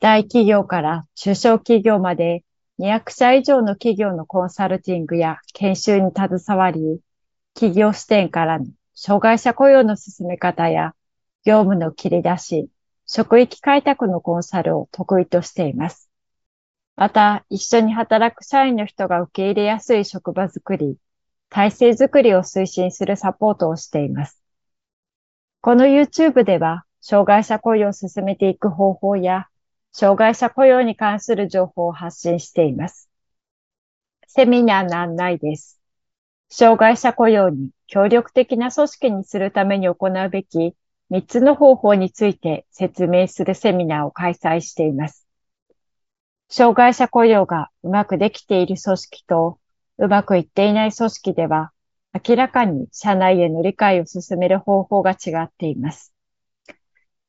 大企業から中小企業まで200社以上の企業のコンサルティングや研修に携わり、企業視点からの障害者雇用の進め方や業務の切り出し、職域開拓のコンサルを得意としています。また、一緒に働く社員の人が受け入れやすい職場づくり、体制づくりを推進するサポートをしています。この YouTube では、障害者雇用を進めていく方法や、障害者雇用に関する情報を発信しています。セミナーの案内です。障害者雇用に協力的な組織にするために行うべき3つの方法について説明するセミナーを開催しています。障害者雇用がうまくできている組織とうまくいっていない組織では明らかに社内への理解を進める方法が違っています。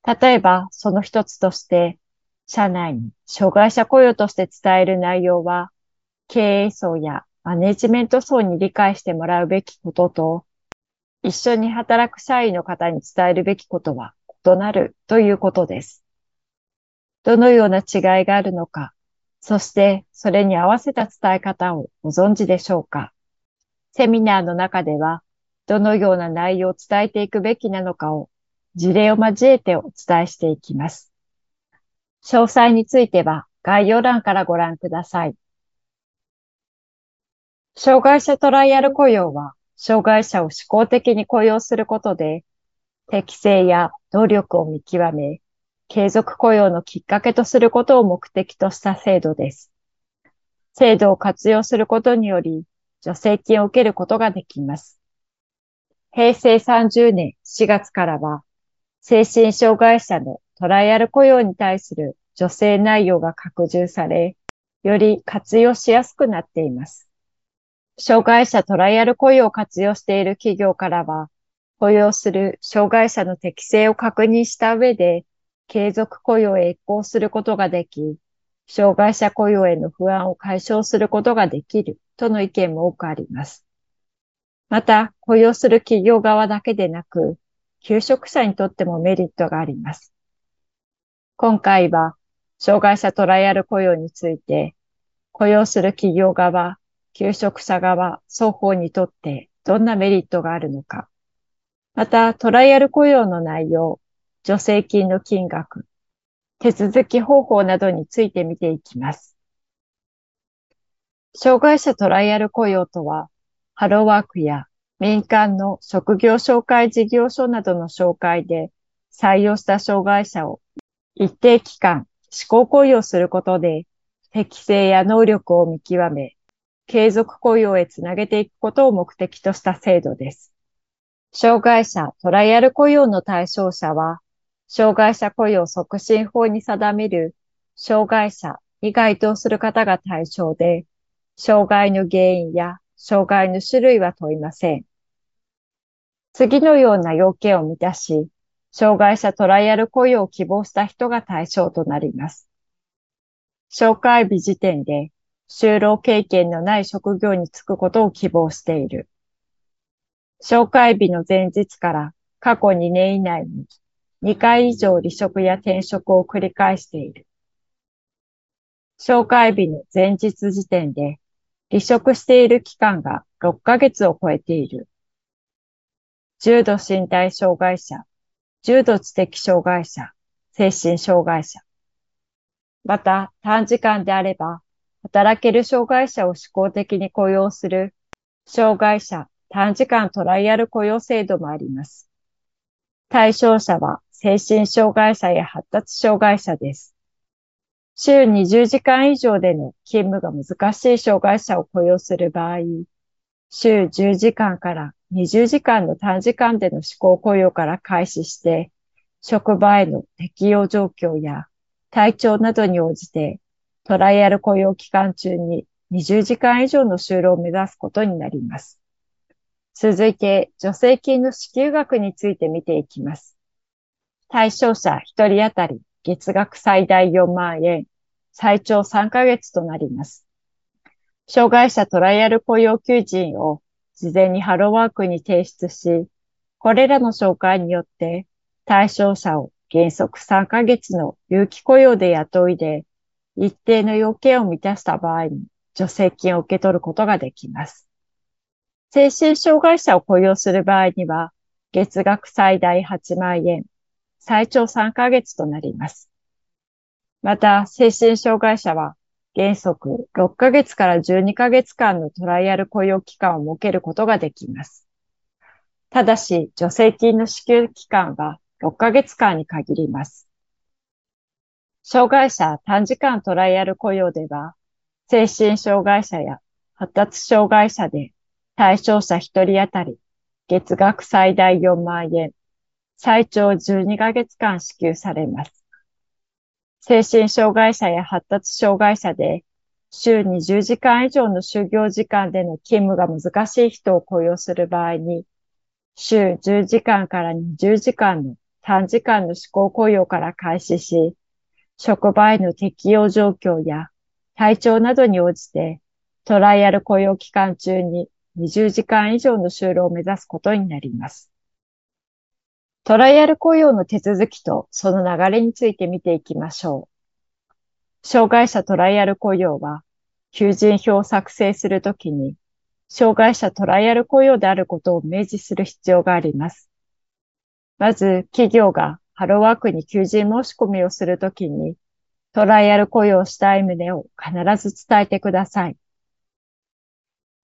例えば、その一つとして、社内に障害者雇用として伝える内容は、経営層やマネジメント層に理解してもらうべきことと、一緒に働く社員の方に伝えるべきことは異なるということです。どのような違いがあるのか、そしてそれに合わせた伝え方をご存知でしょうかセミナーの中では、どのような内容を伝えていくべきなのかを事例を交えてお伝えしていきます。詳細については概要欄からご覧ください。障害者トライアル雇用は、障害者を思考的に雇用することで、適性や能力を見極め、継続雇用のきっかけとすることを目的とした制度です。制度を活用することにより、助成金を受けることができます。平成30年4月からは、精神障害者のトライアル雇用に対する助成内容が拡充され、より活用しやすくなっています。障害者トライアル雇用を活用している企業からは、雇用する障害者の適性を確認した上で、継続雇用へ移行することができ、障害者雇用への不安を解消することができるとの意見も多くあります。また、雇用する企業側だけでなく、求職者にとってもメリットがあります。今回は、障害者トライアル雇用について、雇用する企業側、求職者側、双方にとってどんなメリットがあるのか、また、トライアル雇用の内容、助成金の金額、手続き方法などについて見ていきます。障害者トライアル雇用とは、ハローワークや民間の職業紹介事業所などの紹介で採用した障害者を一定期間試行雇用することで適性や能力を見極め、継続雇用へつなげていくことを目的とした制度です。障害者トライアル雇用の対象者は、障害者雇用促進法に定める障害者に該当する方が対象で、障害の原因や障害の種類は問いません。次のような要件を満たし、障害者トライアル雇用を希望した人が対象となります。紹介日時点で就労経験のない職業に就くことを希望している。紹介日の前日から過去2年以内に2回以上離職や転職を繰り返している。紹介日の前日時点で離職している期間が6ヶ月を超えている。重度身体障害者、重度知的障害者、精神障害者。また、短時間であれば、働ける障害者を試行的に雇用する、障害者短時間トライアル雇用制度もあります。対象者は精神障害者や発達障害者です。週20時間以上での勤務が難しい障害者を雇用する場合、週10時間から20時間の短時間での試行雇用から開始して、職場への適用状況や体調などに応じてトライアル雇用期間中に20時間以上の就労を目指すことになります。続いて、助成金の支給額について見ていきます。対象者1人当たり月額最大4万円、最長3ヶ月となります。障害者トライアル雇用求人を事前にハローワークに提出し、これらの紹介によって対象者を原則3ヶ月の有期雇用で雇いで、一定の要件を満たした場合に助成金を受け取ることができます。精神障害者を雇用する場合には、月額最大8万円、最長3ヶ月となります。また、精神障害者は原則6ヶ月から12ヶ月間のトライアル雇用期間を設けることができます。ただし、助成金の支給期間は6ヶ月間に限ります。障害者短時間トライアル雇用では、精神障害者や発達障害者で対象者1人当たり月額最大4万円、最長12ヶ月間支給されます。精神障害者や発達障害者で週20時間以上の就業時間での勤務が難しい人を雇用する場合に、週10時間から20時間の短時間の試行雇用から開始し、職場への適用状況や体調などに応じてトライアル雇用期間中に20時間以上の就労を目指すことになります。トライアル雇用の手続きとその流れについて見ていきましょう。障害者トライアル雇用は、求人票を作成するときに、障害者トライアル雇用であることを明示する必要があります。まず、企業がハローワークに求人申し込みをするときに、トライアル雇用したい旨を必ず伝えてください。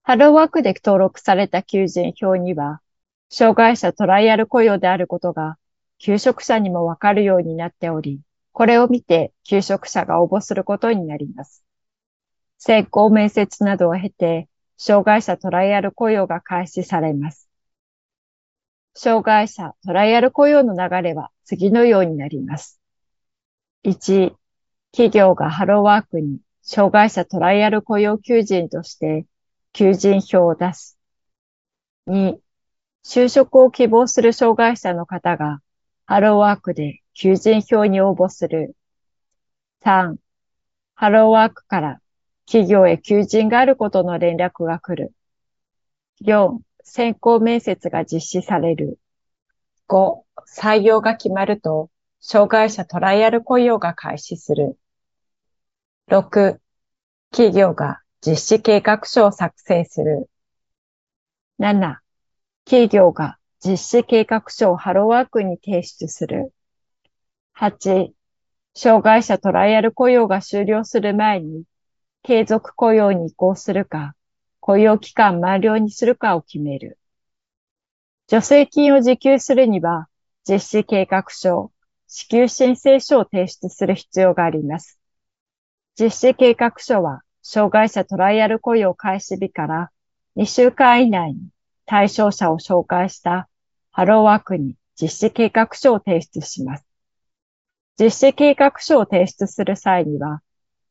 ハローワークで登録された求人票には、障害者トライアル雇用であることが、求職者にもわかるようになっており、これを見て求職者が応募することになります。選考面接などを経て、障害者トライアル雇用が開始されます。障害者トライアル雇用の流れは次のようになります。1、企業がハローワークに障害者トライアル雇用求人として求人票を出す。2、就職を希望する障害者の方がハローワークで求人票に応募する。3、ハローワークから企業へ求人があることの連絡が来る。4、選考面接が実施される。5、採用が決まると、障害者トライアル雇用が開始する。6、企業が実施計画書を作成する。7、企業が実施計画書をハローワークに提出する。8、障害者トライアル雇用が終了する前に、継続雇用に移行するか、雇用期間満了にするかを決める。助成金を受給するには、実施計画書、支給申請書を提出する必要があります。実施計画書は、障害者トライアル雇用開始日から2週間以内に対象者を紹介したハローワークに実施計画書を提出します。実施計画書を提出する際には、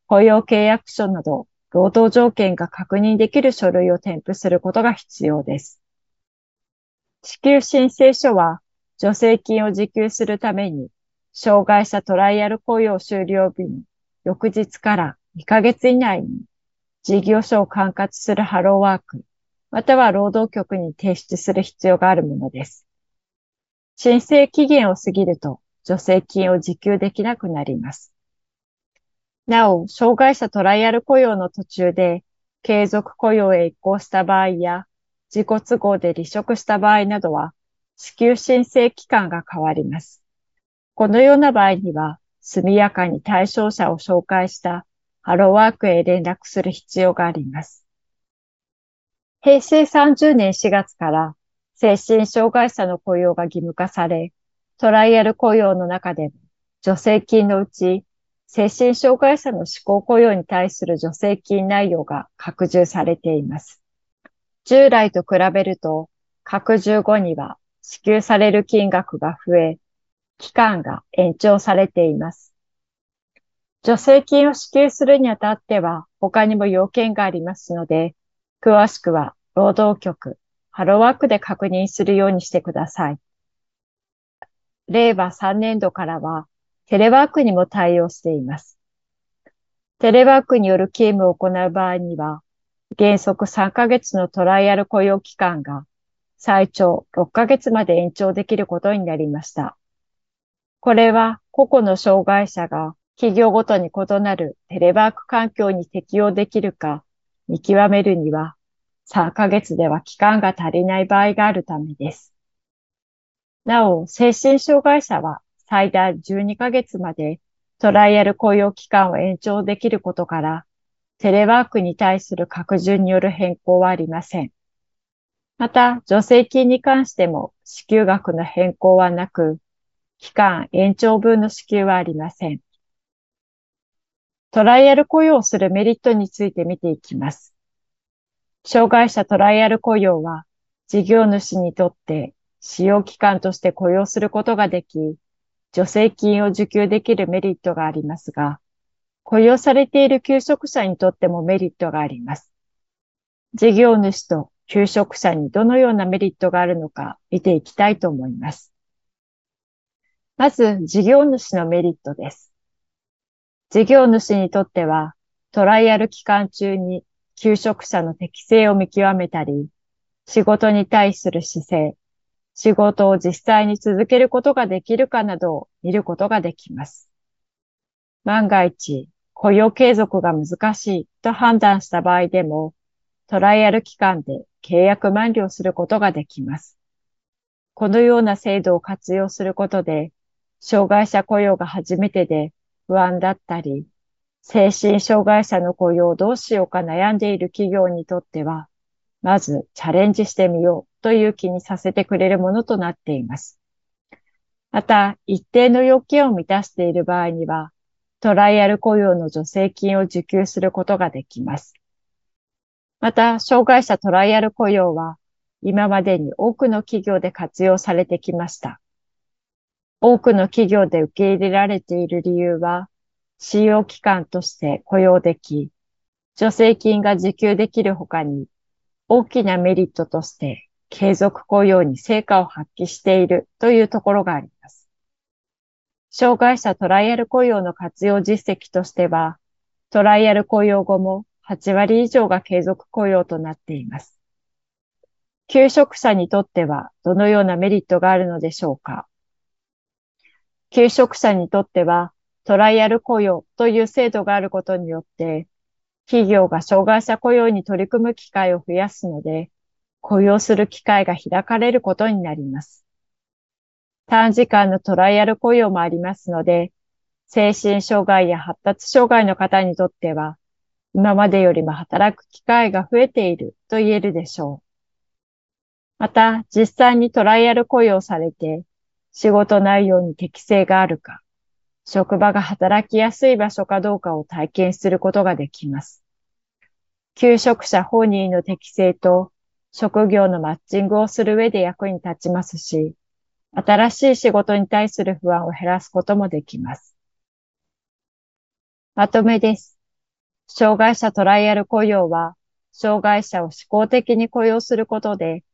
雇用契約書など労働条件が確認できる書類を添付することが必要です。支給申請書は助成金を受給するために、障害者トライアル雇用終了日の翌日から2ヶ月以内に事業所を管轄するハローワーク、または労働局に提出する必要があるものです。申請期限を過ぎると助成金を受給できなくなります。なお、障害者トライアル雇用の途中で継続雇用へ移行した場合や、自己都合で離職した場合などは、支給申請期間が変わります。このような場合には、速やかに対象者を紹介したハローワークへ連絡する必要があります。平成30年4月から精神障害者の雇用が義務化され、トライアル雇用の中でも助成金のうち精神障害者の思考雇用に対する助成金内容が拡充されています。従来と比べると、拡充後には支給される金額が増え、期間が延長されています。助成金を支給するにあたっては他にも要件がありますので、詳しくは労働局、ハローワークで確認するようにしてください。令和3年度からはテレワークにも対応しています。テレワークによる勤務を行う場合には、原則3ヶ月のトライアル雇用期間が最長6ヶ月まで延長できることになりました。これは個々の障害者が企業ごとに異なるテレワーク環境に適用できるか見極めるには3ヶ月では期間が足りない場合があるためです。なお、精神障害者は最大12ヶ月までトライアル雇用期間を延長できることから、テレワークに対する拡充による変更はありません。また、助成金に関しても支給額の変更はなく、期間延長分の支給はありません。トライアル雇用するメリットについて見ていきます。障害者トライアル雇用は、事業主にとって使用期間として雇用することができ、助成金を受給できるメリットがありますが、雇用されている求職者にとってもメリットがあります。事業主と求職者にどのようなメリットがあるのか見ていきたいと思います。まず、事業主のメリットです。事業主にとっては、トライアル期間中に求職者の適性を見極めたり、仕事に対する姿勢、仕事を実際に続けることができるかなどを見ることができます。万が一、雇用継続が難しいと判断した場合でも、トライアル期間で契約満了することができます。このような制度を活用することで、障害者雇用が初めてで不安だったり、精神障害者の雇用をどうしようか悩んでいる企業にとっては、まずチャレンジしてみようという気にさせてくれるものとなっています。また、一定の要件を満たしている場合には、トライアル雇用の助成金を受給することができます。また、障害者トライアル雇用は、今までに多くの企業で活用されてきました。多くの企業で受け入れられている理由は、使用期間として雇用でき、助成金が受給できる他に、大きなメリットとして継続雇用に成果を発揮しているというところがあります。障害者トライアル雇用の活用実績としては、トライアル雇用後も8割以上が継続雇用となっています。求職者にとってはどのようなメリットがあるのでしょうか？求職者にとっては、トライアル雇用という制度があることによって、企業が障害者雇用に取り組む機会を増やすので、雇用する機会が開かれることになります。短時間のトライアル雇用もありますので、精神障害や発達障害の方にとっては、今までよりも働く機会が増えていると言えるでしょう。また、実際にトライアル雇用されて、仕事内容に適性があるか、職場が働きやすい場所かどうかを体験することができます。求職者本人の適性と職業のマッチングをする上で役に立ちますし、新しい仕事に対する不安を減らすこともできます。まとめです。障害者トライアル雇用は、障害者を思考的に雇用することで、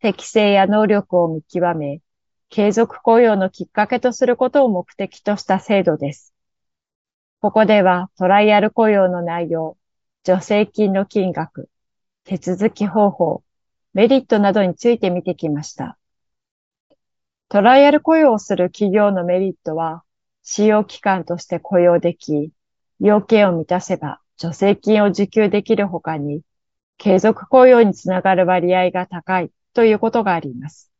適性や能力を見極め、継続雇用のきっかけとすることを目的とした制度です。ここではトライアル雇用の内容、助成金の金額、手続き方法、メリットなどについて見てきました。トライアル雇用をする企業のメリットは、使用期間として雇用でき、要件を満たせば助成金を受給できるほかに、継続雇用につながる割合が高いということがあります。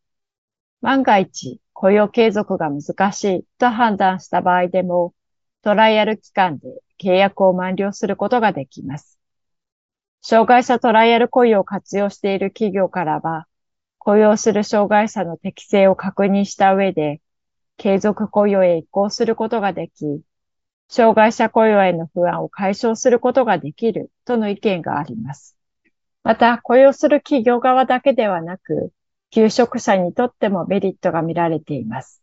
万が一雇用継続が難しいと判断した場合でも、トライアル期間で契約を満了することができます。障害者トライアル雇用を活用している企業からは、雇用する障害者の適性を確認した上で、継続雇用へ移行することができ、障害者雇用への不安を解消することができるとの意見があります。また、雇用する企業側だけではなく、求職者にとってもメリットが見られています。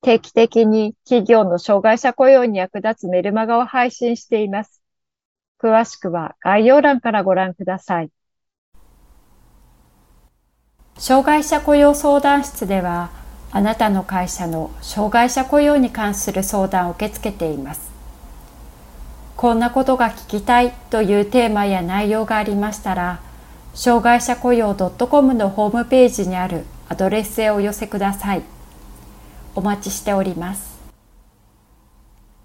定期的に企業の障害者雇用に役立つメルマガを配信しています。詳しくは概要欄からご覧ください。障害者雇用相談室では、あなたの会社の障害者雇用に関する相談を受け付けています。こんなことが聞きたいというテーマや内容がありましたら、障害者雇用 .com のホームページにあるアドレスへお寄せください。お待ちしております。